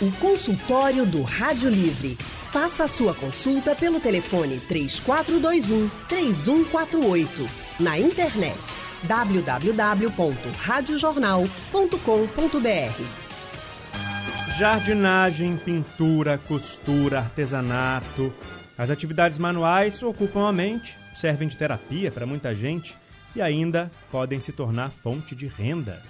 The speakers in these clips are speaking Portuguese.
O consultório do Rádio Livre. Faça a sua consulta pelo telefone 3421 3148. Na internet www.radiojornal.com.br. Jardinagem, pintura, costura, artesanato. As atividades manuais ocupam a mente, servem de terapia para muita gente e ainda podem se tornar fonte de renda.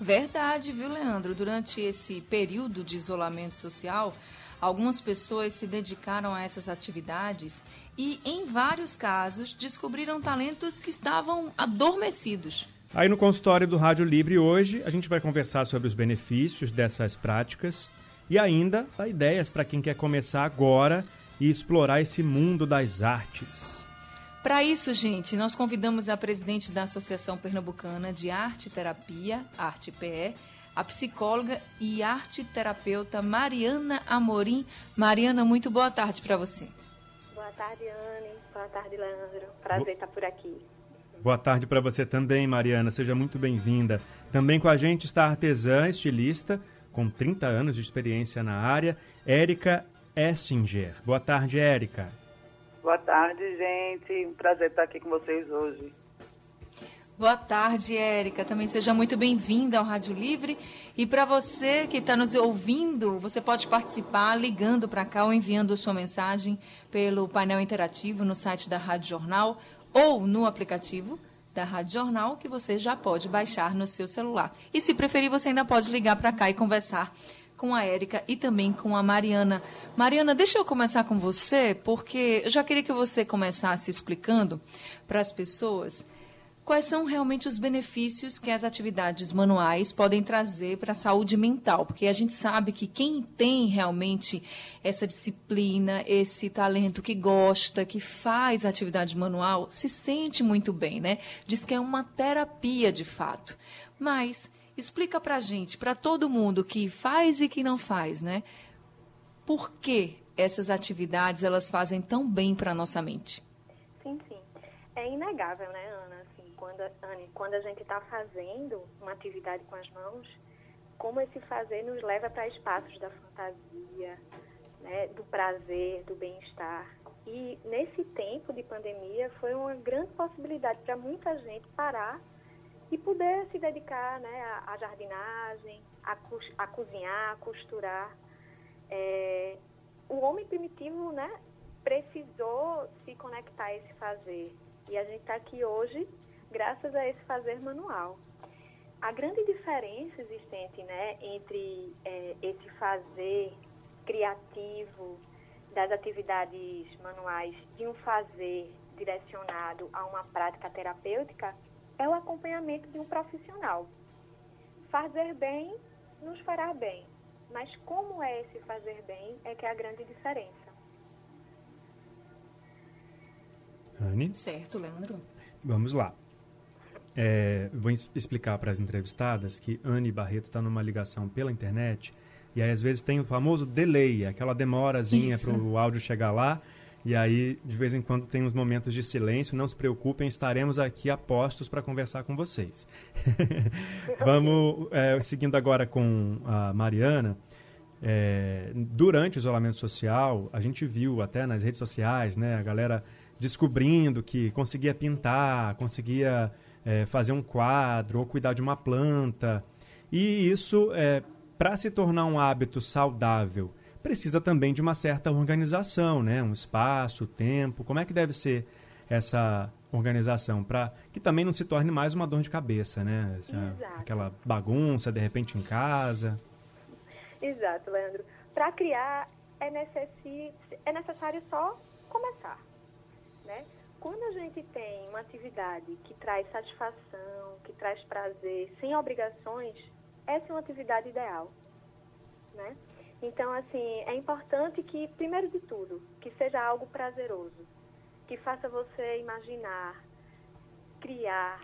Verdade, viu, Leandro? Durante esse período de isolamento social, algumas pessoas se dedicaram a essas atividades e, em vários casos, descobriram talentos que estavam adormecidos. Aí no consultório do Rádio Livre hoje, a gente vai conversar sobre os benefícios dessas práticas e ainda dar ideias para quem quer começar agora e explorar esse mundo das artes. Para isso, gente, nós convidamos a presidente da Associação Pernambucana de Arte e Terapia, Arte PE, a psicóloga e arte terapeuta Mariana Amorim. Mariana, muito boa tarde para você. Boa tarde, Anne. Boa tarde, Leandro. Prazer estar por aqui. Boa tarde para você também, Mariana. Seja muito bem-vinda. Também com a gente está a artesã, estilista, com 30 anos de experiência na área, Érica Essinger. Boa tarde, Érica. Boa tarde, gente. Um prazer estar aqui com vocês hoje. Boa tarde, Érica. Também seja muito bem-vinda ao Rádio Livre. E para você que está nos ouvindo, você pode participar ligando para cá ou enviando sua mensagem pelo painel interativo no site da Rádio Jornal ou no aplicativo da Rádio Jornal que você já pode baixar no seu celular. E se preferir, você ainda pode ligar para cá e conversar com a Érica e também com a Mariana. Mariana, deixa eu começar com você, porque eu já queria que você começasse explicando para as pessoas quais são realmente os benefícios que as atividades manuais podem trazer para a saúde mental, porque a gente sabe que quem tem realmente essa disciplina, esse talento que gosta, que faz atividade manual, se sente muito bem, né? Diz que é uma terapia de fato. Mas Explica para gente, para todo mundo que faz e que não faz, né? Por que essas atividades elas fazem tão bem para nossa mente? Sim, sim. É inegável, né, Ana? Assim, quando, Anne, quando a gente está fazendo uma atividade com as mãos, como esse fazer nos leva para espaços da fantasia, né, do prazer, do bem-estar. E nesse tempo de pandemia foi uma grande possibilidade para muita gente parar e poder se dedicar né, à, jardinagem, a, a, cozinhar, a costurar. É, o homem primitivo né, precisou se conectar a esse fazer. E a gente está aqui hoje graças a esse fazer manual. A grande diferença existente né, entre é, esse fazer criativo das atividades manuais de um fazer direcionado a uma prática terapêutica é o acompanhamento de um profissional. Fazer bem nos fará bem, mas como é esse fazer bem é que é a grande diferença. Anne? Certo, Leandro. Vamos lá. É, vou explicar para as entrevistadas que Anne Barreto está numa ligação pela internet e aí às vezes tem o famoso delay, aquela demorazinha para o áudio chegar lá e aí, de vez em quando, tem uns momentos de silêncio. Não se preocupem, estaremos aqui a postos para conversar com vocês. Vamos, é, seguindo agora com a Mariana. É, durante o isolamento social, a gente viu até nas redes sociais, né, a galera descobrindo que conseguia pintar, conseguia é, fazer um quadro ou cuidar de uma planta. E isso, é, para se tornar um hábito saudável, precisa também de uma certa organização, né? Um espaço, tempo. Como é que deve ser essa organização para que também não se torne mais uma dor de cabeça, né? Essa, aquela bagunça de repente em casa. Exato, Leandro. Para criar é, necessi... é necessário só começar, né? Quando a gente tem uma atividade que traz satisfação, que traz prazer, sem obrigações, essa é uma atividade ideal, né? Então, assim, é importante que, primeiro de tudo, que seja algo prazeroso, que faça você imaginar, criar,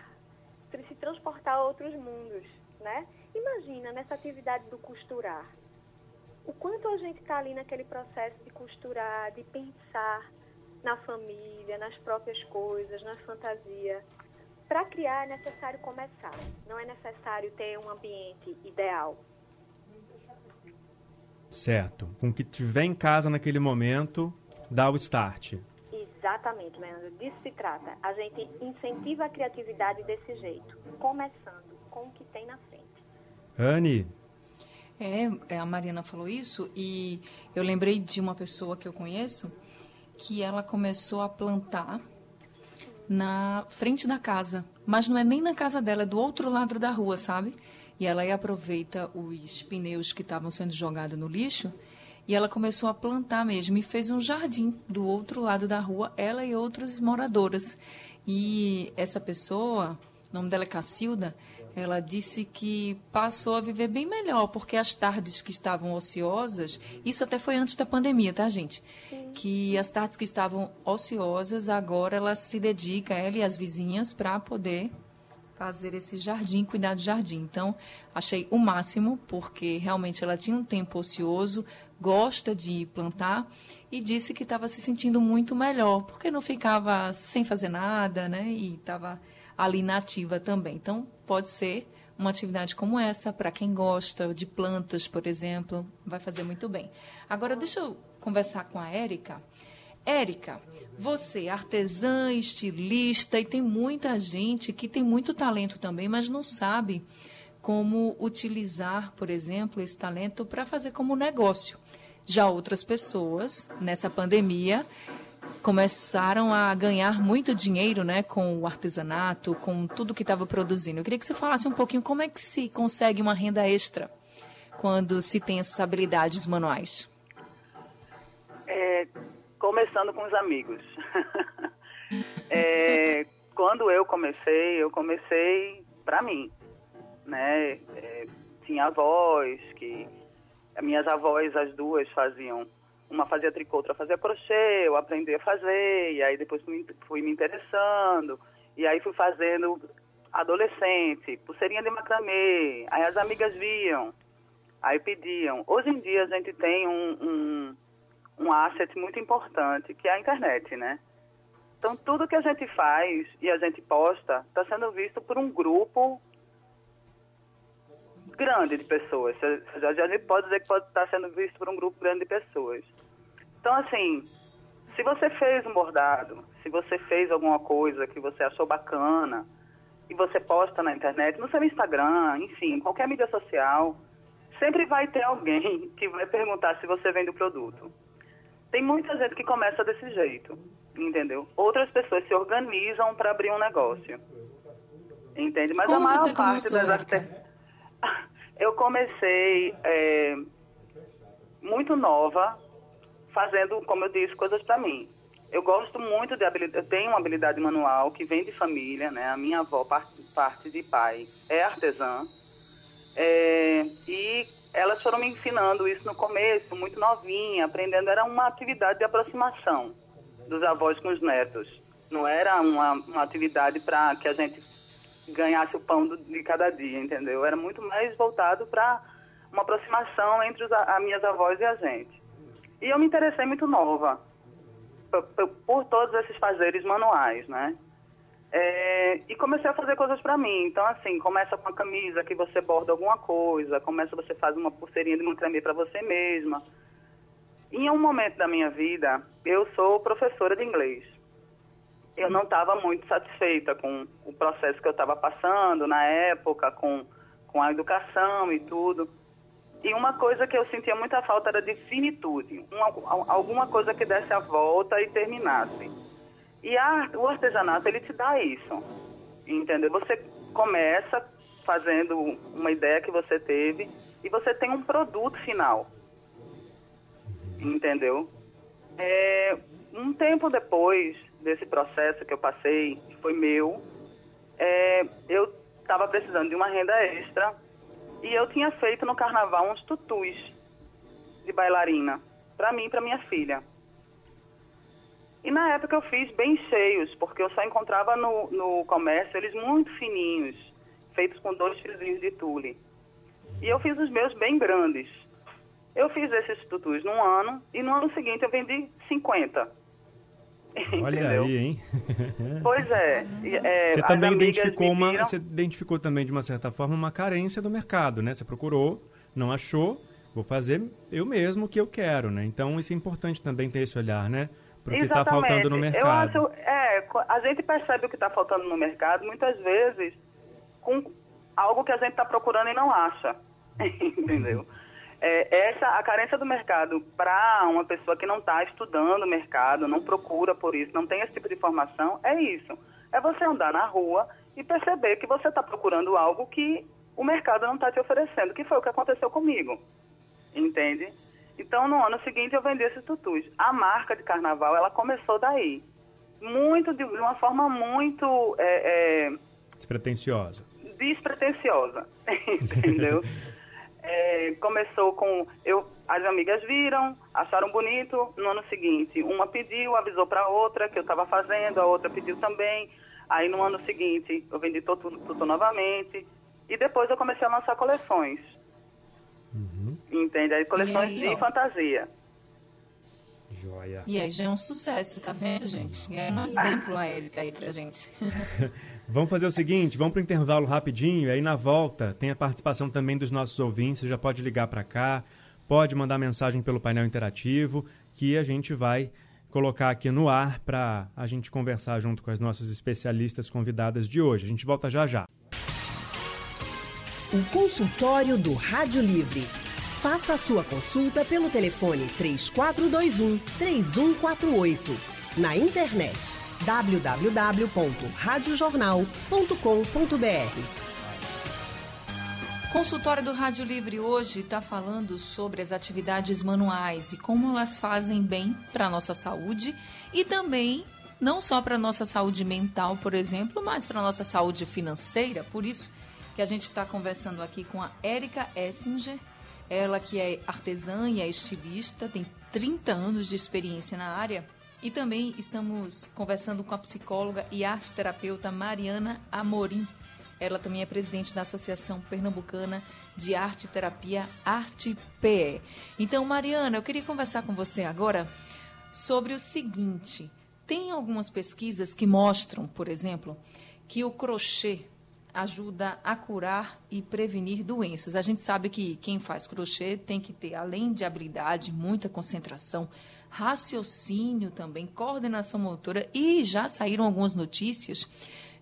se transportar a outros mundos, né? Imagina nessa atividade do costurar. O quanto a gente está ali naquele processo de costurar, de pensar na família, nas próprias coisas, na fantasia. Para criar é necessário começar, não é necessário ter um ambiente ideal. Certo. Com o que tiver em casa naquele momento, dá o start. Exatamente, Leandro. Disso se trata. A gente incentiva a criatividade desse jeito, começando com o que tem na frente. Anne, É, a Mariana falou isso e eu lembrei de uma pessoa que eu conheço que ela começou a plantar na frente da casa, mas não é nem na casa dela, é do outro lado da rua, sabe? E ela aí aproveita os pneus que estavam sendo jogados no lixo e ela começou a plantar mesmo e fez um jardim do outro lado da rua, ela e outras moradoras. E essa pessoa, o nome dela é Cacilda, ela disse que passou a viver bem melhor, porque as tardes que estavam ociosas, isso até foi antes da pandemia, tá, gente? Que as tardes que estavam ociosas, agora ela se dedica, ela e as vizinhas, para poder fazer esse jardim, cuidar do jardim. Então, achei o máximo, porque realmente ela tinha um tempo ocioso, gosta de plantar e disse que estava se sentindo muito melhor, porque não ficava sem fazer nada, né? E estava ali na ativa também. Então, pode ser uma atividade como essa, para quem gosta de plantas, por exemplo, vai fazer muito bem. Agora, deixa eu conversar com a Érica. Érica, você artesã, estilista e tem muita gente que tem muito talento também, mas não sabe como utilizar, por exemplo, esse talento para fazer como negócio. Já outras pessoas, nessa pandemia, começaram a ganhar muito dinheiro né, com o artesanato, com tudo que estava produzindo. Eu queria que você falasse um pouquinho como é que se consegue uma renda extra quando se tem essas habilidades manuais. É, começando com os amigos. É, quando eu comecei, eu comecei para mim, né? É, tinha avós que as minhas avós, as duas faziam uma fazia tricô, outra fazia crochê, eu aprendi a fazer, e aí depois fui, fui me interessando, e aí fui fazendo adolescente, pulseirinha de macramê, aí as amigas viam, aí pediam. Hoje em dia a gente tem um, um, um asset muito importante, que é a internet, né? Então tudo que a gente faz e a gente posta está sendo visto por um grupo grande de pessoas. A gente pode dizer que pode estar sendo visto por um grupo grande de pessoas. Então, assim, se você fez um bordado, se você fez alguma coisa que você achou bacana e você posta na internet, no seu Instagram, enfim, qualquer mídia social, sempre vai ter alguém que vai perguntar se você vende o produto. Tem muita gente que começa desse jeito, entendeu? Outras pessoas se organizam para abrir um negócio. Entende? Mas Como a maior parte das Érica? arte- Eu comecei é, muito nova, fazendo, como eu disse, coisas para mim. Eu gosto muito de habilidade, eu tenho uma habilidade manual que vem de família, né? A minha avó, parte, parte de pai, é artesã. É, e elas foram me ensinando isso no começo, muito novinha, aprendendo. Era uma atividade de aproximação dos avós com os netos. Não era uma, uma atividade para que a gente ganhasse o pão do- de cada dia, entendeu? Era muito mais voltado para uma aproximação entre os, a, as minhas avós e a gente. E eu me interessei muito nova por- por todos esses fazeres manuais, né? É, e comecei a fazer coisas para mim. Então, assim, começa com a camisa que você borda alguma coisa, começa você faz uma pulseirinha de macramê para você mesma. Em um momento da minha vida, eu sou professora de inglês. Eu não estava muito satisfeita com o processo que eu estava passando na época, com, com a educação e tudo. E uma coisa que eu sentia muita falta era de finitude, uma- alguma coisa que desse a volta e terminasse. E a, o artesanato, ele te dá isso, entendeu? Você começa fazendo uma ideia que você teve e você tem um produto final, entendeu? É, um tempo depois desse processo que eu passei, que foi meu, é, eu estava precisando de uma renda extra e eu tinha feito no carnaval uns tutus de bailarina para mim e para minha filha. E na época eu fiz bem cheios, porque eu só encontrava no, no comércio eles muito fininhos, feitos com dois fiozinhos de tule. E eu fiz os meus bem grandes. Eu fiz esses tutus num ano e no ano seguinte eu vendi 50. Olha Entendeu? aí, hein? Pois é. é, Você também identificou uma, viram- você identificou também de uma certa forma uma carência do mercado, né? Você procurou, não achou, Vou fazer eu mesmo o que eu quero, né? Então isso é importante também ter esse olhar, né? Para o que está faltando no mercado. Eu acho, é, a gente percebe o que está faltando no mercado muitas vezes com algo que a gente está procurando e não acha, entendeu? É, essa a carência do mercado para uma pessoa que não está estudando o mercado, não procura por isso, não tem esse tipo de informação, é isso. É você andar na rua e perceber que você está procurando algo que o mercado não está te oferecendo, que foi o que aconteceu comigo, entende? Então, no ano seguinte, eu vendi esses tutus. A marca de carnaval, ela começou daí. Muito, de, de uma forma muito... É, é, despretensiosa. Despretensiosa, entendeu? é, começou com... eu As amigas viram, acharam bonito. No ano seguinte, uma pediu, avisou para a outra que eu estava fazendo, a outra pediu também. Aí, no ano seguinte, eu vendi tudo, tudo novamente. E depois eu comecei a lançar coleções. Entende? Aí coleções aí, de ó. fantasia. Joia. E aí já é um sucesso, tá vendo, gente? É um exemplo a Erika aí pra gente. vamos fazer o seguinte, vamos para o intervalo rapidinho, aí na volta tem a participação também dos nossos ouvintes, você já pode ligar para cá, pode mandar mensagem pelo painel interativo, que a gente vai colocar aqui no ar para a gente conversar junto com as nossas especialistas convidadas de hoje. A gente volta já já. O consultório do Rádio Livre. Faça a sua consulta pelo telefone 3421 3148. Na internet www.radiojornal.com.br. Consultório do Rádio Livre hoje está falando sobre as atividades manuais e como elas fazem bem para a nossa saúde e também não só para a nossa saúde mental, por exemplo, mas para a nossa saúde financeira. Por isso, que a gente está conversando aqui com a Érica Essinger, ela que é artesã e é estilista, tem 30 anos de experiência na área. E também estamos conversando com a psicóloga e arte terapeuta Mariana Amorim. Ela também é presidente da Associação Pernambucana de Arte Terapia Arte PE. Então, Mariana, eu queria conversar com você agora sobre o seguinte: tem algumas pesquisas que mostram, por exemplo, que o crochê ajuda a curar e prevenir doenças. A gente sabe que quem faz crochê tem que ter, além de habilidade, muita concentração, raciocínio também, coordenação motora e já saíram algumas notícias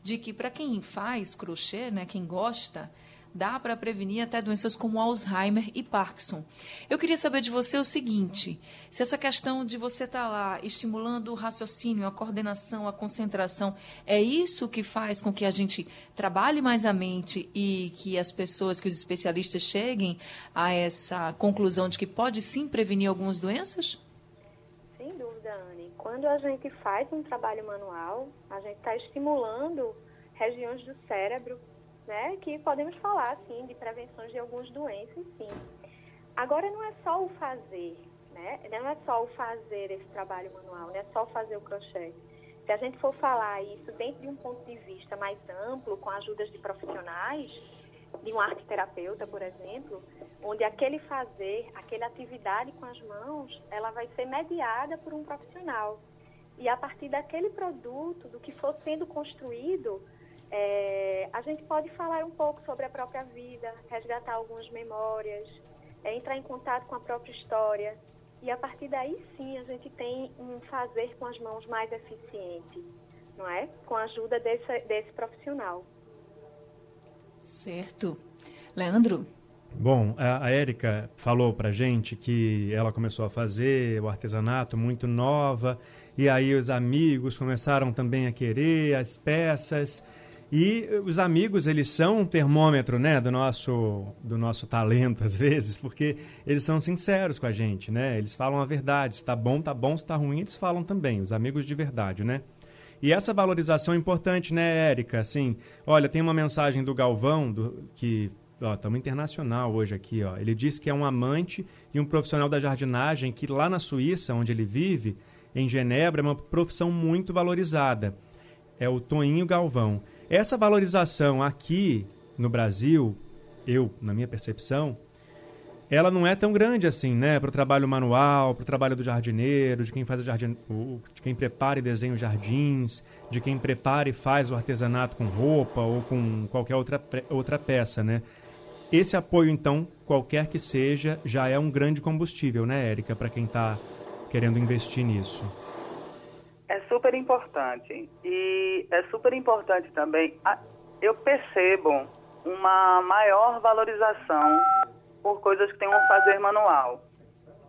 de que para quem faz crochê, né, quem gosta, dá para prevenir até doenças como Alzheimer e Parkinson. Eu queria saber de você o seguinte: se essa questão de você estar tá lá estimulando o raciocínio, a coordenação, a concentração, é isso que faz com que a gente trabalhe mais a mente e que as pessoas, que os especialistas cheguem a essa conclusão de que pode sim prevenir algumas doenças? Sem dúvida, Anne. Quando a gente faz um trabalho manual, a gente está estimulando regiões do cérebro né, que podemos falar, assim, de prevenções de algumas doenças, sim. Agora, não é só o fazer, né? Não é só o fazer esse trabalho manual, não é só fazer o crochê. Se a gente for falar isso dentro de um ponto de vista mais amplo, com ajudas de profissionais, de um arte terapeuta, por exemplo, onde aquele fazer, aquela atividade com as mãos, ela vai ser mediada por um profissional. E a partir daquele produto, do que for sendo construído, é, a gente pode falar um pouco sobre a própria vida, resgatar algumas memórias, é, entrar em contato com a própria história. E a partir daí sim a gente tem um fazer com as mãos mais eficiente, não é? Com a ajuda desse, desse profissional. Certo. Leandro? Bom, a, Érica falou pra gente que ela começou a fazer o artesanato muito nova, e aí os amigos começaram também a querer as peças. E os amigos, eles são um termômetro, né, do nosso, do nosso talento, às vezes, porque eles são sinceros com a gente, né? Eles falam a verdade. Se tá bom, tá bom. Se tá ruim, eles falam também. Os amigos de verdade, né? E essa valorização é importante, né, Érica? Assim, olha, tem uma mensagem do Galvão, do, que estamos internacional hoje aqui, ó. Ele diz que é um amante e um profissional da jardinagem que lá na Suíça, onde ele vive, em Genebra, é uma profissão muito valorizada. É o Toinho Galvão. Essa valorização aqui no Brasil, eu, na minha percepção, ela não é tão grande assim, né? Para o trabalho manual, para o trabalho do jardineiro, de quem faz jardim, de quem prepara e desenha os jardins, de quem prepara e faz o artesanato com roupa ou com qualquer outra, outra peça, né? esse apoio, então, qualquer que seja, já é um grande combustível, né, Érica, para quem está querendo investir nisso. É super importante. E é super importante também. Eu percebo uma maior valorização por coisas que tem um fazer manual.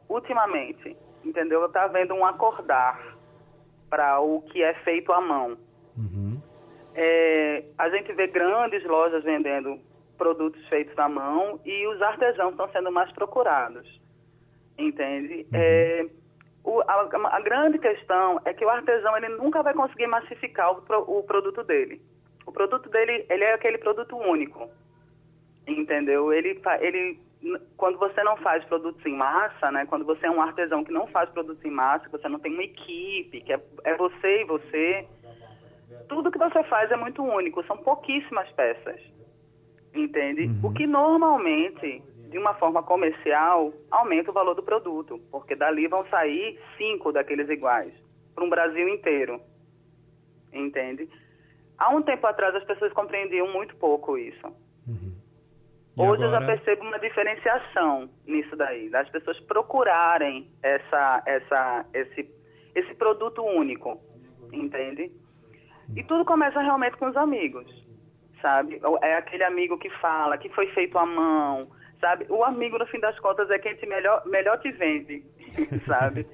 Ultimamente, entendeu? Está havendo um acordar para o que é feito à mão. Uhum. É, a gente vê grandes lojas vendendo produtos feitos à mão e os artesãos estão sendo mais procurados, entende? Uhum. É, o, a, a, grande questão é que o artesão ele nunca vai conseguir massificar o, o produto dele. O produto dele ele é aquele produto único, entendeu? Ele, ele quando você não faz produtos em massa, né? Quando você é um artesão que não faz produtos em massa, você não tem uma equipe, que é, é você e você, tudo que você faz é muito único. São pouquíssimas peças, entende? Uhum. O que normalmente, de uma forma comercial, aumenta o valor do produto, porque dali vão sair cinco daqueles iguais para um Brasil inteiro, entende? Há um tempo atrás as pessoas compreendiam muito pouco isso. Uhum. Hoje agora... eu já percebo uma diferenciação nisso daí, das pessoas procurarem essa, essa, esse, esse produto único, entende? E tudo começa realmente com os amigos, sabe? É aquele amigo que fala, que foi feito à mão, sabe? O amigo, no fim das contas, é quem te melhor, melhor te vende, sabe?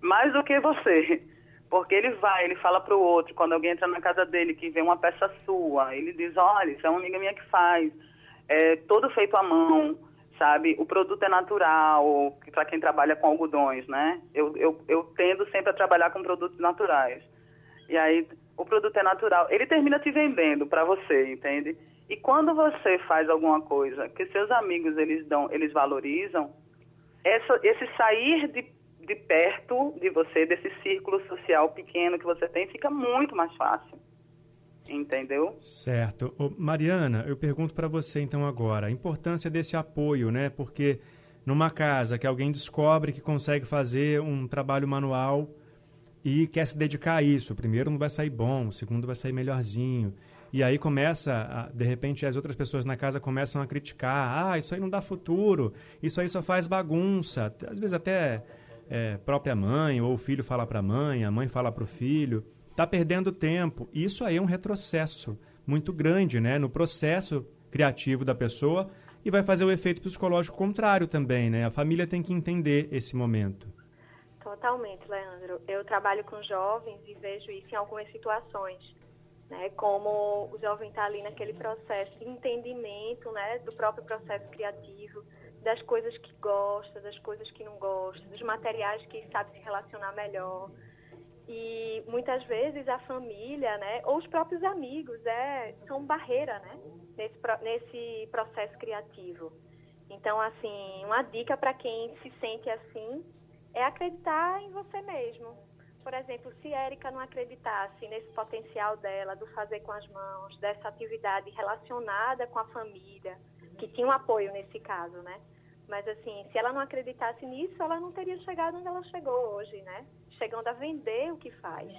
Mais do que você. Porque ele vai, ele fala para o outro, quando alguém entra na casa dele que vê uma peça sua, ele diz, olha, isso é uma amiga minha que faz é todo feito à mão, sabe? O produto é natural, para quem trabalha com algodões, né? Eu, eu, eu tendo sempre a trabalhar com produtos naturais. E aí, o produto é natural. Ele termina te vendendo para você, entende? E quando você faz alguma coisa que seus amigos eles dão, eles valorizam, essa, esse sair de, de perto de você, desse círculo social pequeno que você tem, fica muito mais fácil. Entendeu? Certo. Ô, Mariana, eu pergunto para você então agora, a importância desse apoio, né? Porque numa casa que alguém descobre que consegue fazer um trabalho manual e quer se dedicar a isso, primeiro não vai sair bom, o segundo vai sair melhorzinho. E aí começa, a, de repente, as outras pessoas na casa começam a criticar. Ah, isso aí não dá futuro, isso aí só faz bagunça. Às vezes até é, própria mãe ou o filho fala para a mãe, a mãe fala para o filho está perdendo tempo. Isso aí é um retrocesso muito grande né, no processo criativo da pessoa e vai fazer o efeito psicológico contrário também. Né? A família tem que entender esse momento. Totalmente, Leandro. Eu trabalho com jovens e vejo isso em algumas situações. Né, como o jovem está ali naquele processo de entendimento né, do próprio processo criativo, das coisas que gosta, das coisas que não gosta, dos materiais que sabe se relacionar melhor, e muitas vezes a família, né, ou os próprios amigos, é, são barreira, né, nesse, nesse processo criativo. Então, assim, uma dica para quem se sente assim é acreditar em você mesmo. Por exemplo, se Érica não acreditasse nesse potencial dela, do fazer com as mãos, dessa atividade relacionada com a família, que tinha um apoio nesse caso, né? Mas assim, se ela não acreditasse nisso, ela não teria chegado onde ela chegou hoje, né? chegando a vender o que faz.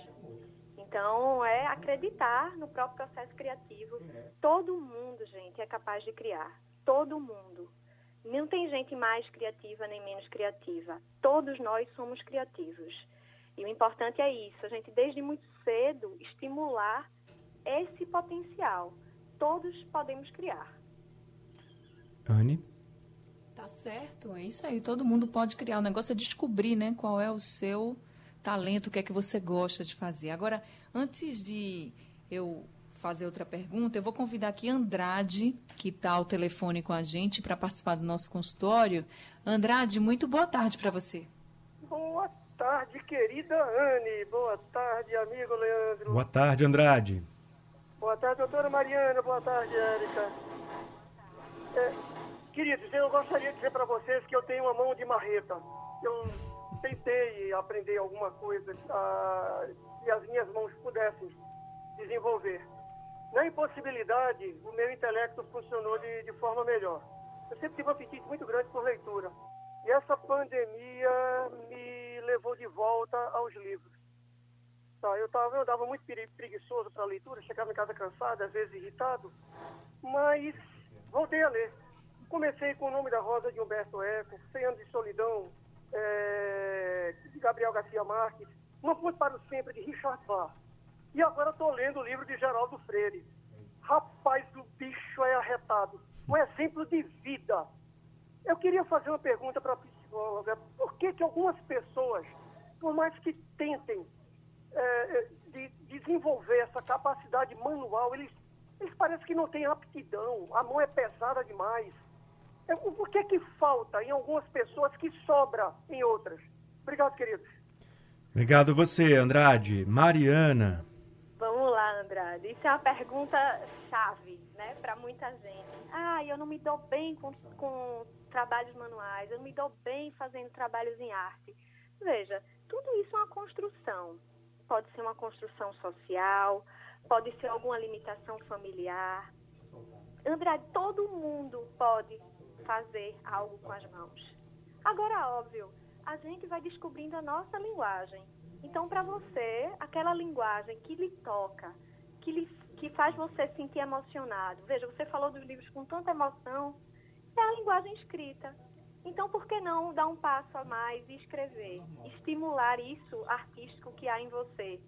Então, é acreditar no próprio processo criativo. Todo mundo, gente, é capaz de criar. Todo mundo. Não tem gente mais criativa nem menos criativa. Todos nós somos criativos. E o importante é isso, a gente desde muito cedo estimular esse potencial. Todos podemos criar. Anne? Tá certo, é isso aí. Todo mundo pode criar. O negócio é descobrir, né, qual é o seu talento, o que é que você gosta de fazer. Agora, antes de eu fazer outra pergunta, eu vou convidar aqui Andrade, que está ao telefone com a gente, para participar do nosso consultório. Andrade, muito boa tarde para você. Boa tarde, querida Anne. Boa tarde, amigo Leandro. Boa tarde, Andrade. Boa tarde, doutora Mariana. Boa tarde, Érica. É, queridos, eu gostaria de dizer para vocês que eu tenho uma mão de marreta. Eu tentei aprender alguma coisa ah, que as minhas mãos pudessem desenvolver. Na impossibilidade, o meu intelecto funcionou de, de forma melhor. Eu sempre tive um apetite muito grande por leitura. E essa pandemia me levou de volta aos livros. Tá, eu, tava, eu andava muito preguiçoso para a leitura, chegava em casa cansado, às vezes irritado, mas voltei a ler. Comecei com o nome da Rosa de Humberto Eco, 100 anos de solidão, é, de Gabriel Garcia Marques, Uma Ponte para o Sempre, de Richard Bach. E agora estou lendo o livro de Geraldo Freire. Rapaz, o bicho é arretado. Um exemplo de vida. Eu queria fazer uma pergunta para a psicóloga. Por que, que algumas pessoas, por mais que tentem é, de desenvolver essa capacidade manual, eles, eles parecem que não têm aptidão, a mão é pesada demais. É, por que, que falta em algumas pessoas que sobra em outras? Obrigado, queridos. Obrigado você, Andrade. Mariana. Vamos lá, Andrade. Isso é uma pergunta chave, né, para muita gente. Ah, eu não me dou bem com, com trabalhos manuais, eu me dou bem fazendo trabalhos em arte. Veja, tudo isso é uma construção. Pode ser uma construção social, pode ser alguma limitação familiar. Andrade, todo mundo pode fazer algo com as mãos. Agora, óbvio, a gente vai descobrindo a nossa linguagem. Então, para você, aquela linguagem que lhe toca, que, lhe, que faz você sentir emocionado. Veja, você falou dos livros com tanta emoção, é a linguagem escrita. Então, por que não dar um passo a mais e escrever? Estimular isso artístico que há em você.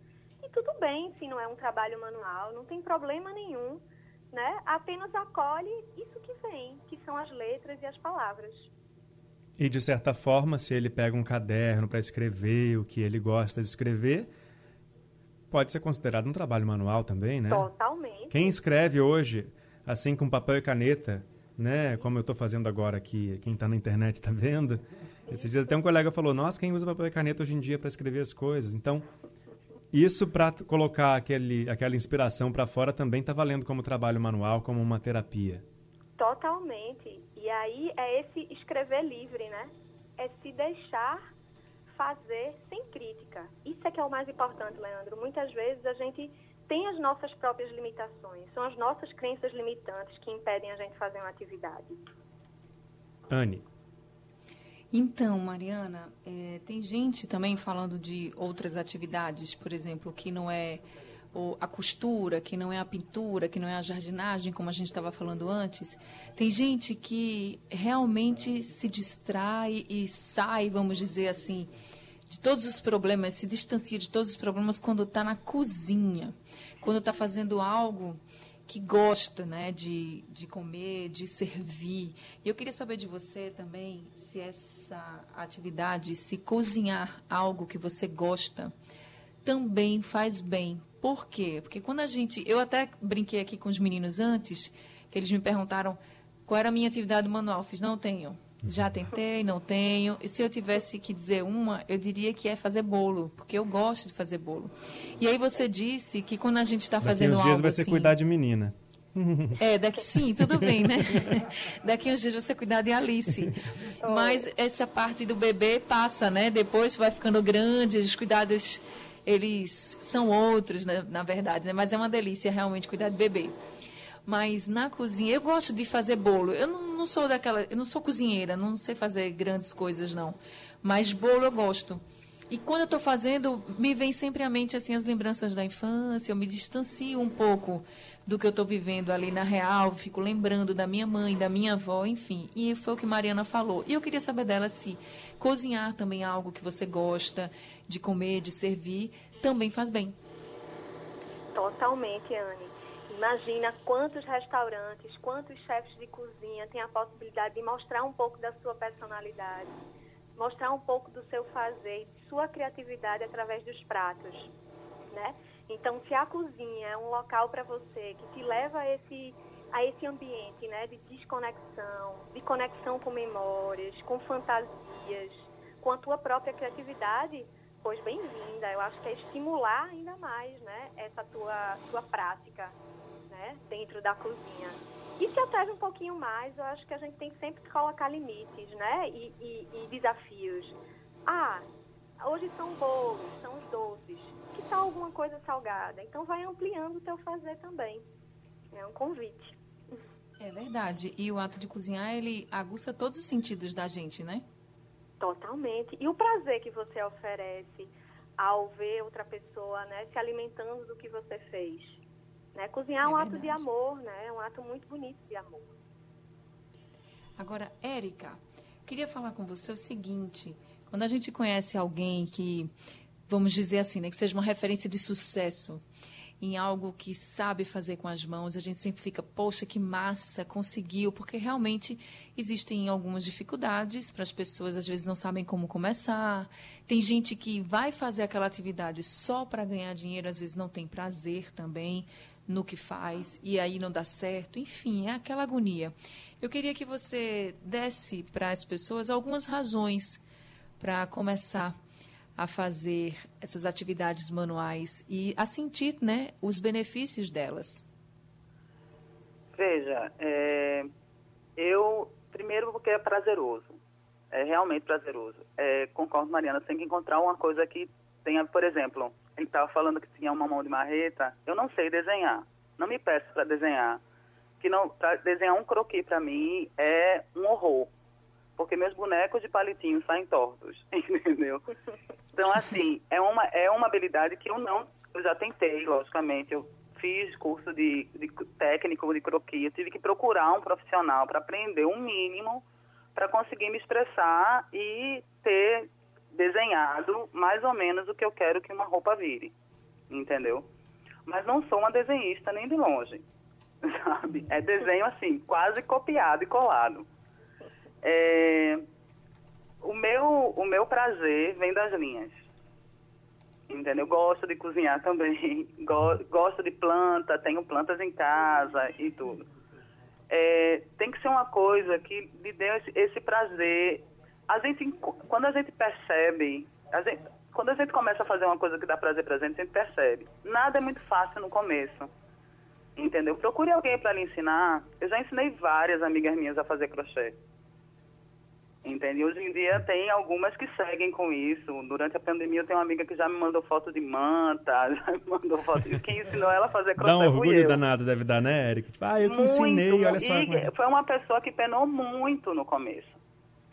E tudo bem se não é um trabalho manual, não tem problema nenhum né? Apenas acolhe isso que vem, que são as letras e as palavras. E de certa forma, se ele pega um caderno para escrever o que ele gosta de escrever, pode ser considerado um trabalho manual também, né? Totalmente. Quem escreve hoje, assim com papel e caneta, né? Como eu estou fazendo agora aqui, quem está na internet está vendo. Esse dia até um colega falou: Nossa, quem usa papel e caneta hoje em dia para escrever as coisas? Então, isso para colocar aquele, aquela inspiração para fora também está valendo como trabalho manual, como uma terapia. Totalmente. E aí é esse escrever livre, né? É se deixar fazer sem crítica. Isso é que é o mais importante, Leandro. Muitas vezes a gente tem as nossas próprias limitações, são as nossas crenças limitantes que impedem a gente fazer uma atividade. Anne. Então, Mariana, é, tem gente também falando de outras atividades, por exemplo, que não é a costura, que não é a pintura, que não é a jardinagem, como a gente estava falando antes. Tem gente que realmente se distrai e sai, vamos dizer assim, de todos os problemas, se distancia de todos os problemas quando está na cozinha, quando está fazendo algo que gosta né, de, de comer, de servir. E eu queria saber de você também se essa atividade, se cozinhar algo que você gosta, também faz bem. Por quê? Porque quando a gente. Eu até brinquei aqui com os meninos antes, que eles me perguntaram qual era a minha atividade manual. Eu fiz, não tenho. Já tentei, não tenho. E se eu tivesse que dizer uma, eu diria que é fazer bolo, porque eu gosto de fazer bolo. E aí você disse que quando a gente está fazendo daqui uns dias algo vai ser assim, cuidar de menina. É, daqui sim, tudo bem, né? Daqui uns dias você cuidar de Alice. Mas essa parte do bebê passa, né? Depois vai ficando grande, os cuidados eles são outros, né? na verdade, né? Mas é uma delícia realmente cuidar de bebê. Mas na cozinha, eu gosto de fazer bolo. Eu não, não sou daquela, eu não sou cozinheira, não sei fazer grandes coisas não. Mas bolo eu gosto. E quando eu estou fazendo, me vem sempre à mente assim as lembranças da infância. Eu me distancio um pouco do que eu estou vivendo ali na real. Fico lembrando da minha mãe, da minha avó, enfim. E foi o que Mariana falou. E eu queria saber dela se cozinhar também é algo que você gosta de comer, de servir, também faz bem. Totalmente, Anne. Imagina quantos restaurantes, quantos chefes de cozinha têm a possibilidade de mostrar um pouco da sua personalidade, mostrar um pouco do seu fazer, de sua criatividade através dos pratos, né? Então, se a cozinha é um local para você que te leva a esse a esse ambiente, né, de desconexão, de conexão com memórias, com fantasias, com a tua própria criatividade, pois bem-vinda. Eu acho que é estimular ainda mais, né, essa tua tua prática né, dentro da cozinha. E se atreve um pouquinho mais, eu acho que a gente tem sempre que colocar limites, né, e, e, e desafios. Ah, hoje são bolos, são os doces. Que tal alguma coisa salgada? Então vai ampliando o teu fazer também. É um convite. É verdade. E o ato de cozinhar, ele aguça todos os sentidos da gente, né? Totalmente. E o prazer que você oferece ao ver outra pessoa, né, se alimentando do que você fez. Né? Cozinhar é um verdade. ato de amor, né? É um ato muito bonito de amor. Agora, Érica, queria falar com você o seguinte: quando a gente conhece alguém que, vamos dizer assim, né, que seja uma referência de sucesso em algo que sabe fazer com as mãos, a gente sempre fica, poxa, que massa, conseguiu, porque realmente existem algumas dificuldades para as pessoas, às vezes não sabem como começar. Tem gente que vai fazer aquela atividade só para ganhar dinheiro, às vezes não tem prazer também no que faz e aí não dá certo. Enfim, é aquela agonia. Eu queria que você desse para as pessoas algumas razões para começar a fazer essas atividades manuais e a sentir né, os benefícios delas? Veja, é, eu, primeiro porque é prazeroso, é realmente prazeroso. É, concordo, Mariana, tem que encontrar uma coisa que tenha, por exemplo, ele estava falando que tinha uma mão de marreta, eu não sei desenhar, não me peço para desenhar, que não, desenhar um croquis para mim é um horror. Porque meus bonecos de palitinho saem tortos, entendeu? Então, assim, é uma, é uma habilidade que eu não, eu já tentei, logicamente, eu fiz curso de, de técnico de croquis, eu tive que procurar um profissional para aprender um mínimo para conseguir me expressar e ter desenhado mais ou menos o que eu quero que uma roupa vire, entendeu? Mas não sou uma desenhista nem de longe, sabe? É desenho assim, quase copiado e colado. É, o, meu, o meu prazer vem das linhas. Entendeu? Eu gosto de cozinhar também. Gosto de planta, tenho plantas em casa e tudo. É, tem que ser uma coisa que lhe dê esse, prazer. A gente, quando a gente percebe, a gente, quando a gente começa a fazer uma coisa que dá prazer pra gente, a gente percebe. Nada é muito fácil no começo. Entendeu? Procure alguém para lhe ensinar. Eu já ensinei várias amigas minhas a fazer crochê. Entende? Hoje em dia tem algumas que seguem com isso. Durante a pandemia eu tenho uma amiga que já me mandou foto de manta, já me mandou foto de quem ensinou ela a fazer crochê Dá um orgulho danado, deve dar, né, Eric? Tipo, ah, eu que muito, ensinei, olha só. E é. foi uma pessoa que penou muito no começo.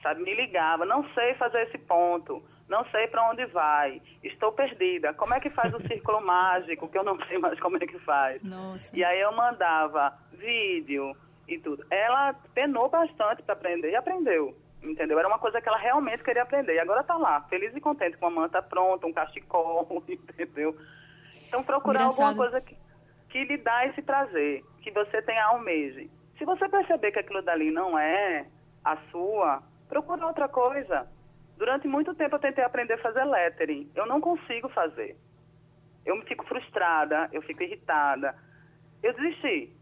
Sabe, me ligava, não sei fazer esse ponto, não sei para onde vai, estou perdida. Como é que faz o círculo mágico, que eu não sei mais como é que faz. Nossa. E aí eu mandava vídeo e tudo. Ela penou bastante para aprender e aprendeu entendeu? Era uma coisa que ela realmente queria aprender. E agora está lá, feliz e contente com a manta pronta, um cachecol, entendeu? Então procurar Engraçado. alguma coisa que, que lhe dá esse prazer, que você tenha almeje. Se você perceber que aquilo dali não é a sua, procura outra coisa. Durante muito tempo eu tentei aprender a fazer lettering. Eu não consigo fazer. Eu fico frustrada, eu fico irritada. Eu desisti.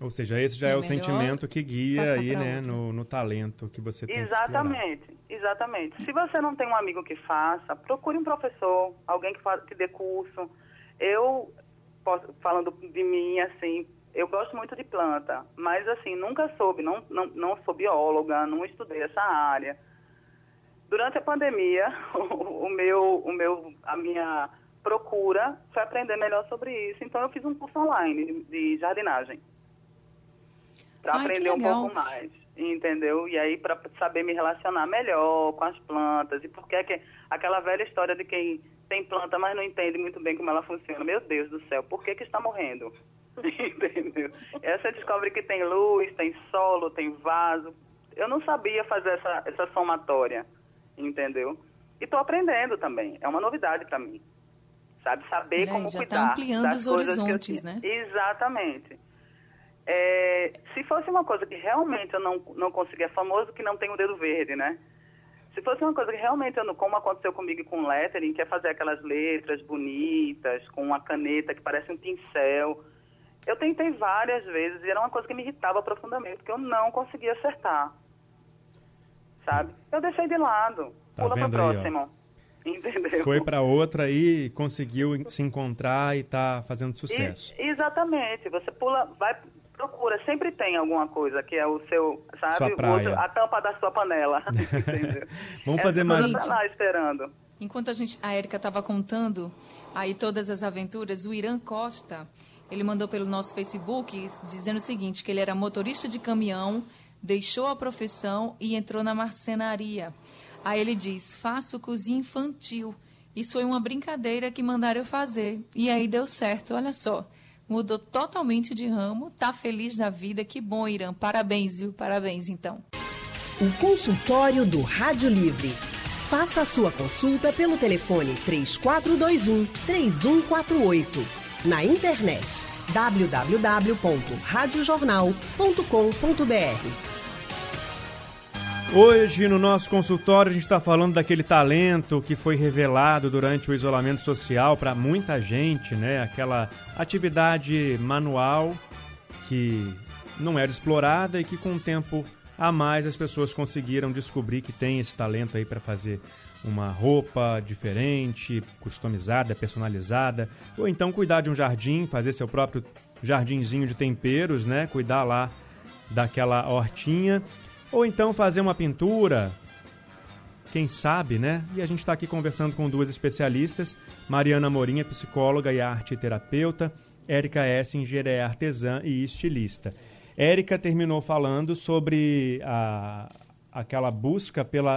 Ou seja, esse já é, é o sentimento que guia aí, né, no, no, talento que você tem Exatamente, exatamente. Se você não tem um amigo que faça, procure um professor, alguém que, faz, que dê curso. Eu, posso, falando de mim, assim, eu gosto muito de planta, mas assim, nunca soube, não, não, não sou bióloga, não estudei essa área. Durante a pandemia, o, o meu, o meu, a minha procura foi aprender melhor sobre isso. Então eu fiz um curso online de jardinagem para aprender um pouco mais, entendeu? E aí para saber me relacionar melhor com as plantas e porque é que aquela velha história de quem tem planta mas não entende muito bem como ela funciona. Meu Deus do céu, por que que está morrendo? entendeu? Essa descobre que tem luz, tem solo, tem vaso. Eu não sabia fazer essa essa somatória, entendeu? E estou aprendendo também. É uma novidade para mí sabe? Saber como já cuidar. Já está ampliando os horizontes, né? Exatamente. É, se fosse uma coisa que realmente eu não, não conseguia, é famoso que não tem o dedo verde, né? Se fosse uma coisa que realmente eu não, como aconteceu comigo com lettering, que é fazer aquelas letras bonitas, com uma caneta que parece um pincel, eu tentei várias vezes e era uma coisa que me irritava profundamente, porque eu não conseguia acertar. Sabe? Eu deixei de lado. Tá Pula para o próximo. Entendeu? Foi para outra e conseguiu se encontrar e está fazendo sucesso. E, exatamente. Você pula, vai procura, sempre tem alguma coisa que é o seu, sabe, o, a tampa da sua panela. Vamos é, fazer mais. Tá lá esperando. Enquanto a gente, a Érica estava contando aí todas as aventuras, o Irã Costa, ele mandou pelo nosso Facebook dizendo o seguinte, que ele era motorista de caminhão, deixou a profissão e entrou na marcenaria. Aí ele diz: "Faço cozinha infantil. Isso foi uma brincadeira que mandaram eu fazer. E aí deu certo, olha só." mudou totalmente de ramo, tá feliz da vida. Que bom, Irã. Parabéns, viu? Parabéns, então. O consultório do Rádio Livre. Faça a sua consulta pelo telefone 3421 3148. Na internet www.radiojornal.com.br. Hoje, no nosso consultório, a gente está falando daquele talento que foi revelado durante o isolamento social para muita gente, né? Aquela atividade manual que não era explorada e que, com o tempo a mais, as pessoas conseguiram descobrir que tem esse talento aí para fazer uma roupa diferente, customizada, personalizada, ou então cuidar de um jardim, fazer seu próprio jardinzinho de temperos, né? Cuidar lá daquela hortinha ou então fazer uma pintura, quem sabe, né? E a gente está aqui conversando com duas especialistas, Mariana Morim é psicóloga e arte terapeuta, Érica Essinger é artesã e estilista. Érica terminou falando sobre a, aquela busca pela,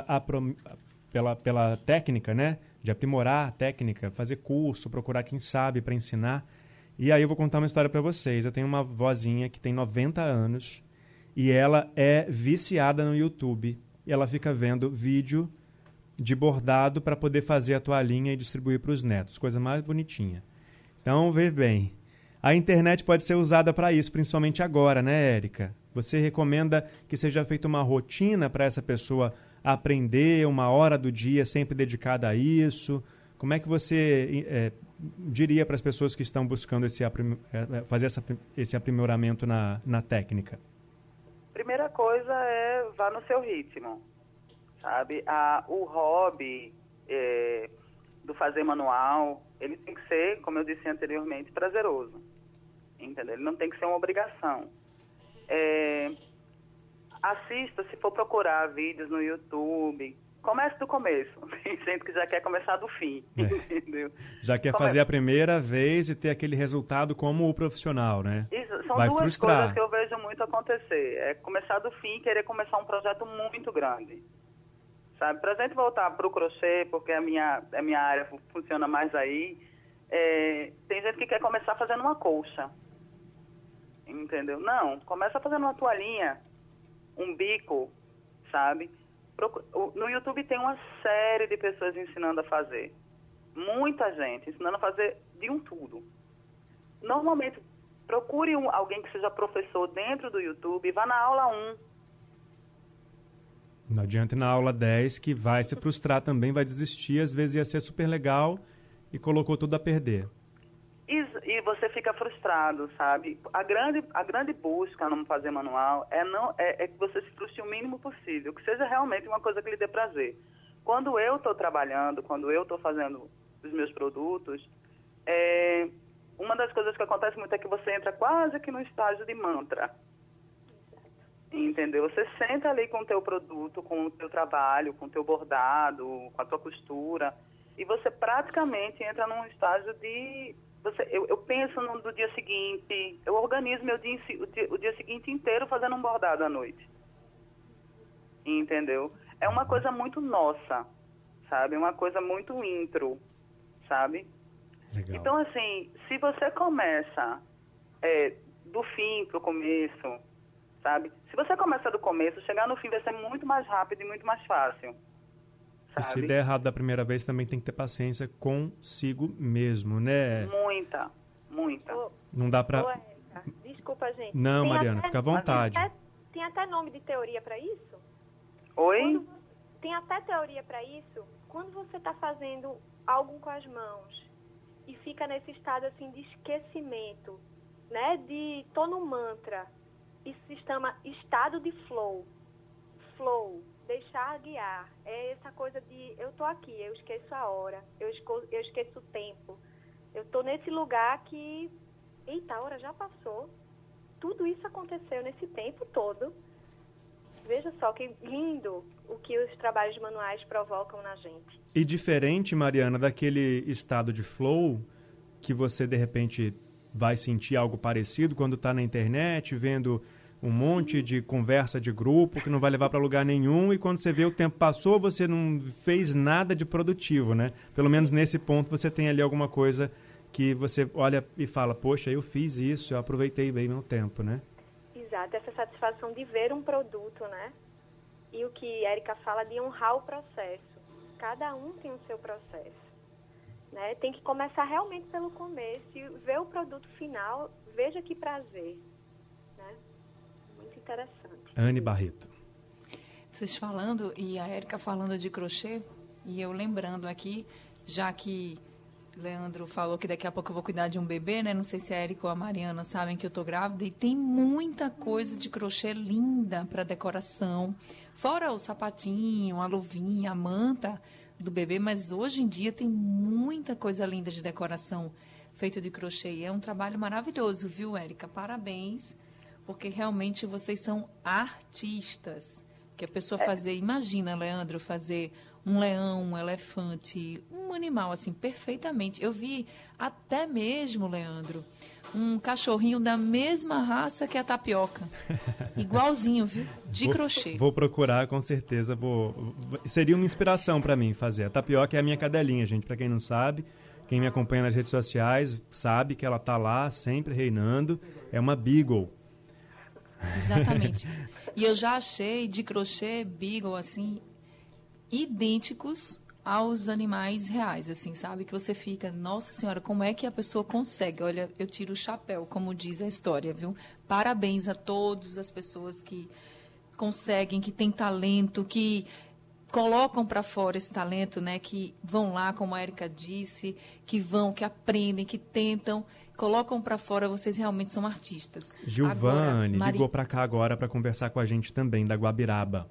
pela, pela técnica, né? De aprimorar a técnica, fazer curso, procurar quem sabe para ensinar. E aí eu vou contar uma história para vocês. Eu tenho uma vozinha que tem 90 anos e ela é viciada no YouTube. E ela fica vendo vídeo de bordado para poder fazer a toalhinha e distribuir para os netos. Coisa mais bonitinha. Então, vê bem. A internet pode ser usada para isso, principalmente agora, né, Érica? Você recomenda que seja feita uma rotina para essa pessoa aprender uma hora do dia sempre dedicada a isso? Como é que você é, diria para as pessoas que estão buscando esse, é, fazer essa, esse aprimoramento na, na técnica? Primeira coisa é vá no seu ritmo, sabe? A, o hobby é, do fazer manual, ele tem que ser, como eu disse anteriormente, prazeroso, entendeu? Ele não tem que ser uma obrigação. É, assista, se for procurar vídeos no YouTube, comece do começo. Tem gente que já quer começar do fim, é. entendeu? Já quer fazer a primeira vez e ter aquele resultado como o profissional, né? Isso, são Vai duas frustrar. coisas que eu vejo muito acontecer. É começar do fim e querer começar um projeto muito grande. Sabe? Pra gente voltar para o crochê, porque a minha, a minha área funciona mais aí, é, tem gente que quer começar fazendo uma colcha. Entendeu? Não, começa fazendo uma toalhinha, um bico, sabe? No YouTube tem uma série de pessoas ensinando a fazer. Muita gente ensinando a fazer de um tudo. Normalmente, procure um, alguém que seja professor dentro do YouTube vá na aula 1. Não adianta ir na aula 10 que vai se frustrar também, vai desistir, às vezes ia ser super legal e colocou tudo a perder. Você fica frustrado, sabe? A grande, a grande busca no fazer manual é, não, é, é que você se frustre o mínimo possível, que seja realmente uma coisa que lhe dê prazer. Quando eu estou trabalhando, quando eu estou fazendo os meus produtos, é, uma das coisas que acontece muito é que você entra quase que no estágio de mantra. Entendeu? Você senta ali com o teu produto, com o teu trabalho, com o teu bordado, com a tua costura, e você praticamente entra num estágio de você, eu, eu penso no do dia seguinte, eu organizo meu dia, o, dia, o dia seguinte inteiro fazendo um bordado à noite. Entendeu? É uma coisa muito nossa, sabe? Uma coisa muito intro, sabe? Legal. Então, assim, se você começa é, do fim para o começo, sabe? Se você começa do começo, chegar no fim vai ser muito mais rápido e muito mais fácil. E se der errado da primeira vez, também tem que ter paciência consigo mesmo, né? Muita, muita. Não dá pra... Ô, desculpa, gente. Não, tem Mariana, até, fica à vontade. Tem até, tem até nome de teoria para isso? Oi? Quando, tem até teoria para isso. Quando você está fazendo algo com as mãos e fica nesse estado assim de esquecimento, né? De tô no mantra. Isso se chama estado de flow. Flow deixar guiar. É essa coisa de eu tô aqui, eu esqueço a hora, eu esqueço, eu esqueço o tempo. Eu tô nesse lugar que, eita, a hora já passou. Tudo isso aconteceu nesse tempo todo. Veja só que lindo o que os trabalhos manuais provocam na gente. E diferente, Mariana, daquele estado de flow que você de repente vai sentir algo parecido quando está na internet, vendo um monte de conversa de grupo que não vai levar para lugar nenhum e quando você vê o tempo passou, você não fez nada de produtivo, né? Pelo menos nesse ponto você tem ali alguma coisa que você olha e fala, poxa, eu fiz isso, eu aproveitei bem meu tempo, né? Exato, essa satisfação de ver um produto, né? E o que Erika fala de honrar o processo. Cada um tem o seu processo. Né? Tem que começar realmente pelo começo e ver o produto final, veja que prazer. Interessante. Anne Barreto. Vocês falando, e a Érica falando de crochê, e eu lembrando aqui, já que Leandro falou que daqui a pouco eu vou cuidar de um bebê, né? Não sei se a Erika ou a Mariana sabem que eu tô grávida. E tem muita coisa de crochê linda para decoração. Fora o sapatinho, a luvinha, a manta do bebê. Mas hoje em dia tem muita coisa linda de decoração feita de crochê. E é um trabalho maravilhoso, viu, Érica? Parabéns. Porque realmente vocês são artistas. Que a pessoa fazer, imagina, Leandro, fazer um leão, um elefante, um animal assim perfeitamente. Eu vi até mesmo, Leandro, um cachorrinho da mesma raça que a tapioca. Igualzinho, viu? De vou, crochê. Vou procurar, com certeza. Vou, seria uma inspiração para mim fazer. A tapioca é a minha cadelinha, gente, para quem não sabe. Quem me acompanha nas redes sociais sabe que ela tá lá, sempre reinando. É uma beagle. Exatamente. E eu já achei de crochê beagle assim idênticos aos animais reais, assim, sabe? Que você fica, nossa senhora, como é que a pessoa consegue? Olha, eu tiro o chapéu, como diz a história, viu? Parabéns a todas as pessoas que conseguem, que têm talento, que colocam para fora esse talento, né? Que vão lá, como a Erika disse, que vão, que aprendem, que tentam, colocam para fora. Vocês realmente são artistas. Gilvane Mari... ligou para cá agora para conversar com a gente também da Guabiraba.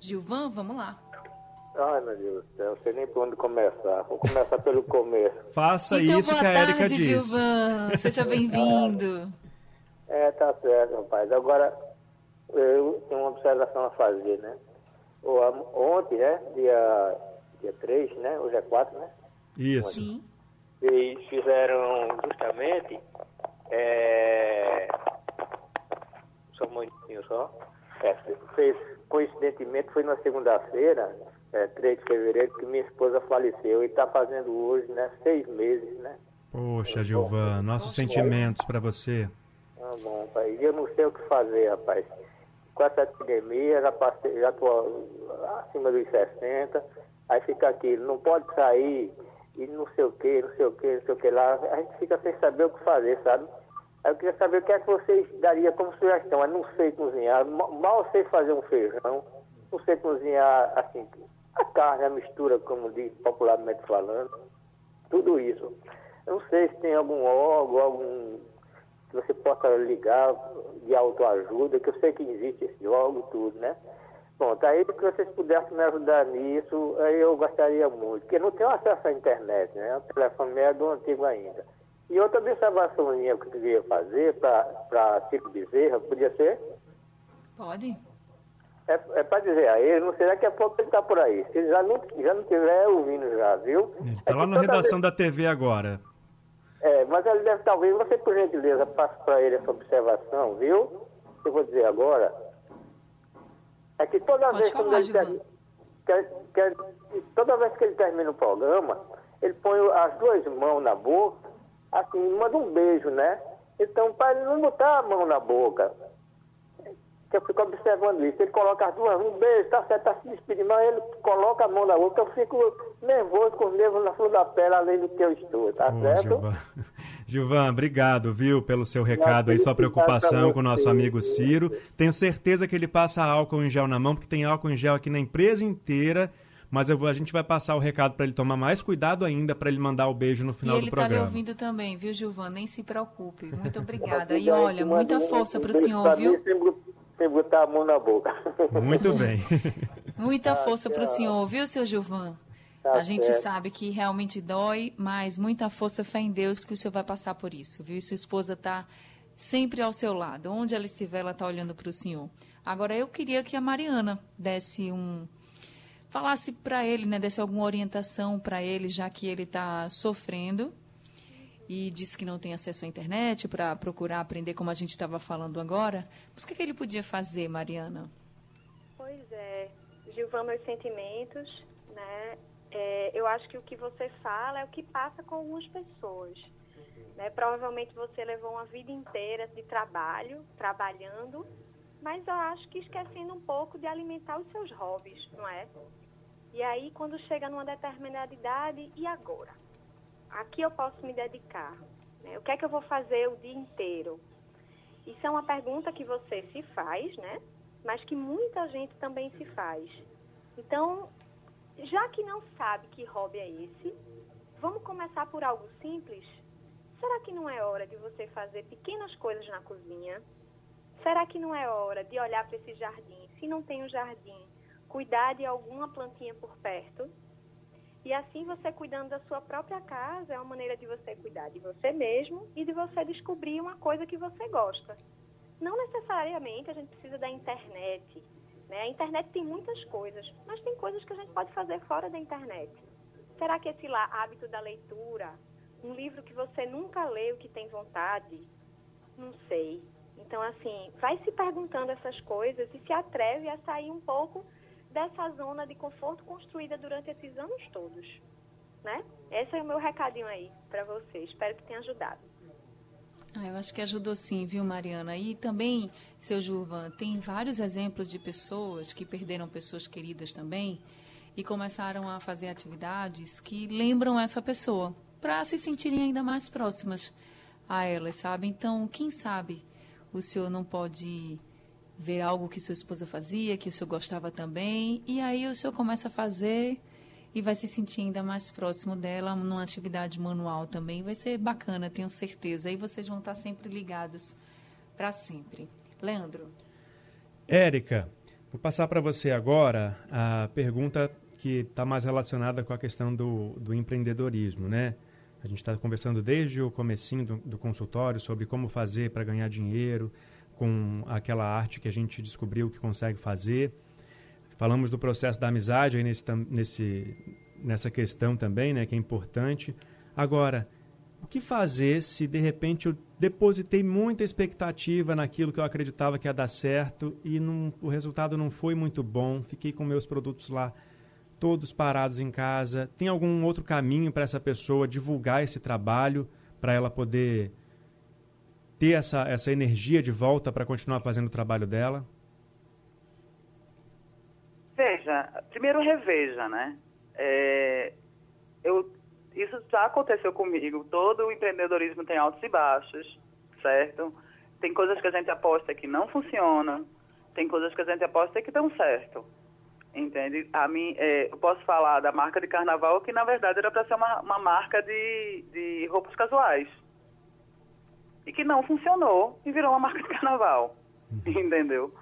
Gilvan, vamos lá. Ai, meu Deus do céu, não sei nem por onde começar. Vou começar pelo começo. Faça então, isso que a Erika disse. Gilvan. Seja bem-vindo. é, tá certo, rapaz. Agora, eu tenho uma observação a fazer, né? Ontem, né, dia, dia 3, né? Hoje é 4, né? Isso. Sim. Eles fizeram justamente... É... Só um momentinho só. É, fez, coincidentemente, foi na segunda-feira é, 3 de fevereiro, que minha esposa faleceu e está fazendo hoje, né, seis meses, né? Poxa, Gilvan, nossos sentimentos para você. Tá bom, pai. Eu não sei o que fazer, rapaz. Com essa epidemia, já passei, já tô acima dos 60, aí fica aqui, não pode sair e não sei o que, não sei o que, não sei o que lá. A gente fica sem saber o que fazer, sabe? Aí eu queria saber o que é que vocês dariam como sugestão. Eu não sei cozinhar, mal sei fazer um feijão, não sei cozinhar assim, a carne, a mistura, como diz popularmente falando, tudo isso. Eu não sei se tem algum órgão, algum que você possa ligar de autoajuda, que eu sei que existe esse órgão tudo, né? Bom, tá aí que vocês pudessem me ajudar nisso, aí eu gostaria muito, porque não tenho acesso à internet, né? O telefone é do antigo ainda. E outra observação que eu queria fazer para Chico Bezerra, podia ser? Pode. É, é para dizer a ele, não sei, daqui a pouco ele está por aí. Se ele já não, já não tiver ouvindo já, viu? Ele está é lá na redação vez... da TV agora. É, mas ele deve, talvez, você por gentileza, passe para ele essa observação, viu? Eu vou dizer agora. É que toda Pode vez falar, que ele ter, quer, toda vez que ele termina o programa, ele põe as duas mãos na boca, assim, manda um beijo, né? Então, para ele não botar a mão na boca, que eu fico observando isso. Ele coloca as duas, um beijo, tá certo, tá se despedindo, mas ele coloca a mão na boca, eu fico nervoso com os nervos na flor da pele, além do que eu estou, tá certo? Gilvan. Obrigado, viu, pelo seu recado aí, sua preocupação com o nosso amigo Ciro. Tenho certeza que ele passa álcool em gel na mão, porque tem álcool em gel aqui na empresa inteira. Mas eu, a gente vai passar o recado para ele tomar mais cuidado ainda para ele mandar o beijo no final do programa. E ele está lhe ouvindo também, viu, Gilvan? Nem se preocupe. Muito obrigada. E olha, muita força para o senhor, viu? sem botar a mão na boca. Muito bem. Muita tá, força para o senhor, viu, seu Gilvan? Tá a gente certo. sabe que realmente dói, mas muita força, fé em Deus que o senhor vai passar por isso, viu? E sua esposa está sempre ao seu lado. Onde ela estiver, ela está olhando para o senhor. Agora, eu queria que a Mariana desse um. falasse para ele, né? Desse alguma orientação para ele, já que ele está sofrendo e disse que não tem acesso à internet para procurar aprender como a gente estava falando agora. Mas o que, é que ele podia fazer, Mariana? Pois é, Gilvan, meus sentimentos, né? É, eu acho que o que você fala é o que passa com algumas pessoas. Né? Provavelmente você levou uma vida inteira de trabalho, trabalhando, mas eu acho que esquecendo um pouco de alimentar os seus hobbies, não é? E aí, quando chega numa determinada idade, e agora? Aqui eu posso me dedicar. Né? O que é que eu vou fazer o dia inteiro? Isso é uma pergunta que você se faz, né? Mas que muita gente também se faz. Então, já que não sabe que hobby é esse, vamos começar por algo simples? Será que não é hora de você fazer pequenas coisas na cozinha? Será que não é hora de olhar para esse jardim? Se não tem um jardim, cuidar de alguma plantinha por perto? E assim você cuidando da sua própria casa é uma maneira de você cuidar de você mesmo e de você descobrir uma coisa que você gosta. Não necessariamente a gente precisa da internet. Né? A internet tem muitas coisas, mas tem coisas que a gente pode fazer fora da internet. Será que esse lá hábito da leitura, um livro que você nunca leu que tem vontade? Não sei. Então, assim, vai se perguntando essas coisas e se atreve a sair um pouco dessa zona de conforto construída durante esses anos todos. Né? Esse é o meu recadinho aí para você. Espero que tenha ajudado. Ah, eu acho que ajudou sim, viu, Mariana? E também, seu Jurvan, tem vários exemplos de pessoas que perderam pessoas queridas também e começaram a fazer atividades que lembram essa pessoa, para se sentirem ainda mais próximas a elas, sabe? Então, quem sabe o senhor não pode ver algo que sua esposa fazia, que o senhor gostava também, e aí o senhor começa a fazer e vai se sentir ainda mais próximo dela numa atividade manual também. Vai ser bacana, tenho certeza. Aí vocês vão estar sempre ligados para sempre. Leandro. Érica, vou passar para você agora a pergunta que está mais relacionada com a questão do, do empreendedorismo, né? A gente está conversando desde o comecinho do, do consultório sobre como fazer para ganhar dinheiro, com aquela arte que a gente descobriu que consegue fazer. Falamos do processo da amizade aí nesse, nesse, nessa questão também, né, que é importante. Agora, o que fazer se de repente eu depositei muita expectativa naquilo que eu acreditava que ia dar certo e não, o resultado não foi muito bom? Fiquei com meus produtos lá todos parados em casa. Tem algum outro caminho para essa pessoa divulgar esse trabalho, para ela poder ter essa, essa energia de volta para continuar fazendo o trabalho dela? Primeiro reveja, né? É, eu, isso já aconteceu comigo. Todo o empreendedorismo tem altos e baixos, certo? Tem coisas que a gente aposta que não funcionam, tem coisas que a gente aposta que dão certo. Entende? A mim, é, eu posso falar da marca de carnaval que, na verdade, era para ser uma, uma marca de, de roupas casuais e que não funcionou e virou uma marca de carnaval. Entendeu?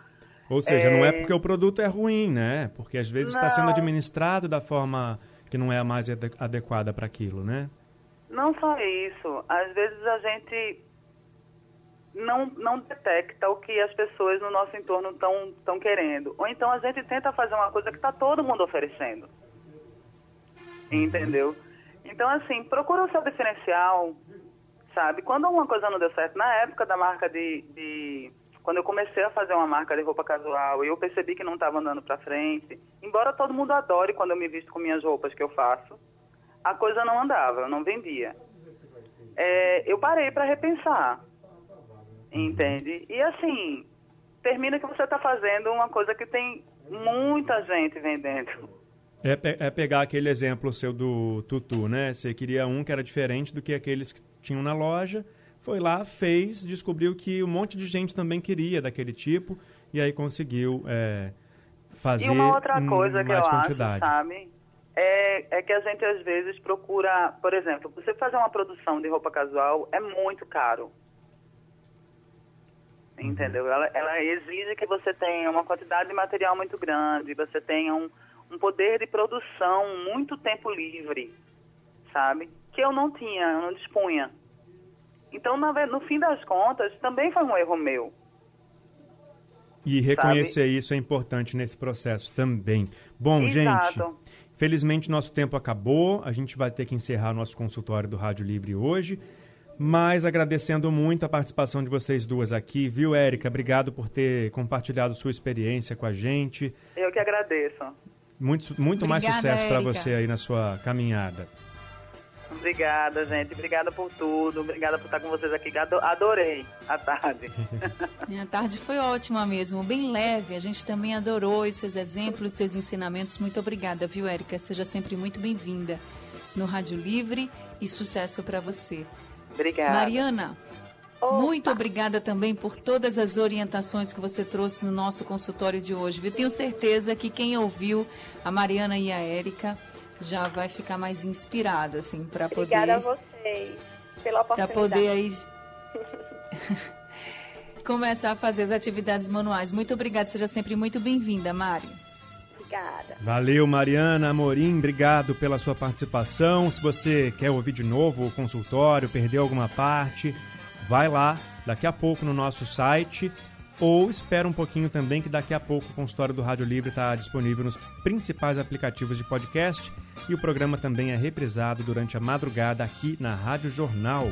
Ou seja, é... não é porque o produto é ruim, né? Porque às vezes está sendo administrado da forma que não é a mais adequada para aquilo, né? Não só isso. Às vezes a gente não, não detecta o que as pessoas no nosso entorno estão querendo. Ou então a gente tenta fazer uma coisa que está todo mundo oferecendo. Entendeu? Então, assim, procura o seu diferencial, sabe? Quando uma coisa não deu certo, na época da marca de, de quando eu comecei a fazer uma marca de roupa casual e eu percebi que não estava andando para frente, embora todo mundo adore quando eu me visto com minhas roupas que eu faço, a coisa não andava, eu não vendia. É, eu parei para repensar, entende? E assim, termina que você está fazendo uma coisa que tem muita gente vendendo. É, é, pegar aquele exemplo seu do tutu, né? Você queria um que era diferente do que aqueles que tinham na loja, foi lá, fez, descobriu que um monte de gente também queria daquele tipo e aí conseguiu é, fazer e uma outra coisa que eu quantidade. acho, sabe? É, é que a gente às vezes procura, por exemplo, você fazer uma produção de roupa casual é muito caro. Uhum. Entendeu? Ela, ela exige que você tenha uma quantidade de material muito grande, você tenha um, um poder de produção, muito tempo livre, sabe? Que eu não tinha, eu não dispunha. Então, no fim das contas, também foi um erro meu. E reconhecer sabe? isso é importante nesse processo também. Bom, Exato. gente, felizmente nosso tempo acabou. A gente vai ter que encerrar nosso consultório do Rádio Livre hoje. Mas agradecendo muito a participação de vocês duas aqui, viu, Érica? Obrigado por ter compartilhado sua experiência com a gente. Eu que agradeço. Muito, muito mais sucesso para você aí na sua caminhada. Obrigada, gente. Obrigada por tudo. Obrigada por estar com vocês aqui. Adorei a tarde. a tarde foi ótima mesmo, bem leve. A gente também adorou os seus exemplos, seus ensinamentos. Muito obrigada, viu, Érica? Seja sempre muito bem-vinda no Rádio Livre e sucesso para você. Obrigada. Mariana, Opa. muito obrigada também por todas as orientações que você trouxe no nosso consultório de hoje. Eu tenho certeza que quem ouviu a Mariana e a Érica já vai ficar mais inspirado, assim, para poder. Obrigada a vocês pela oportunidade. Para poder aí começar a fazer as atividades manuais. Muito obrigada, seja sempre muito bem-vinda, Mari. Obrigada. Valeu, Mariana Amorim, obrigado pela sua participação. Se você quer ouvir de novo o consultório, perdeu alguma parte, vai lá daqui a pouco no nosso site ou espera um pouquinho também que daqui a pouco o consultório do Rádio Livre está disponível nos principais aplicativos de podcast e o programa também é reprisado durante a madrugada aqui na Rádio Jornal.